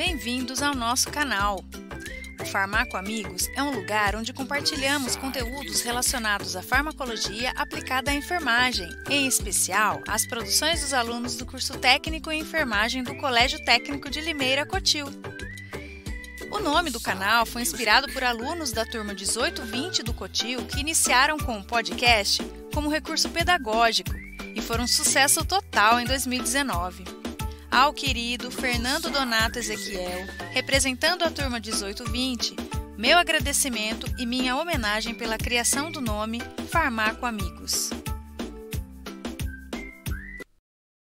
Bem-vindos ao nosso canal. O Farmaco Amigos é um lugar onde compartilhamos conteúdos relacionados à farmacologia aplicada à enfermagem, em especial as produções dos alunos do curso técnico em enfermagem do Colégio Técnico de Limeira Cotil. O nome do canal foi inspirado por alunos da turma 1820 do Cotil que iniciaram com o podcast como recurso pedagógico e foram um sucesso total em 2019 ao querido Fernando Donato Ezequiel, representando a turma 1820, meu agradecimento e minha homenagem pela criação do nome Farmaco Amigos.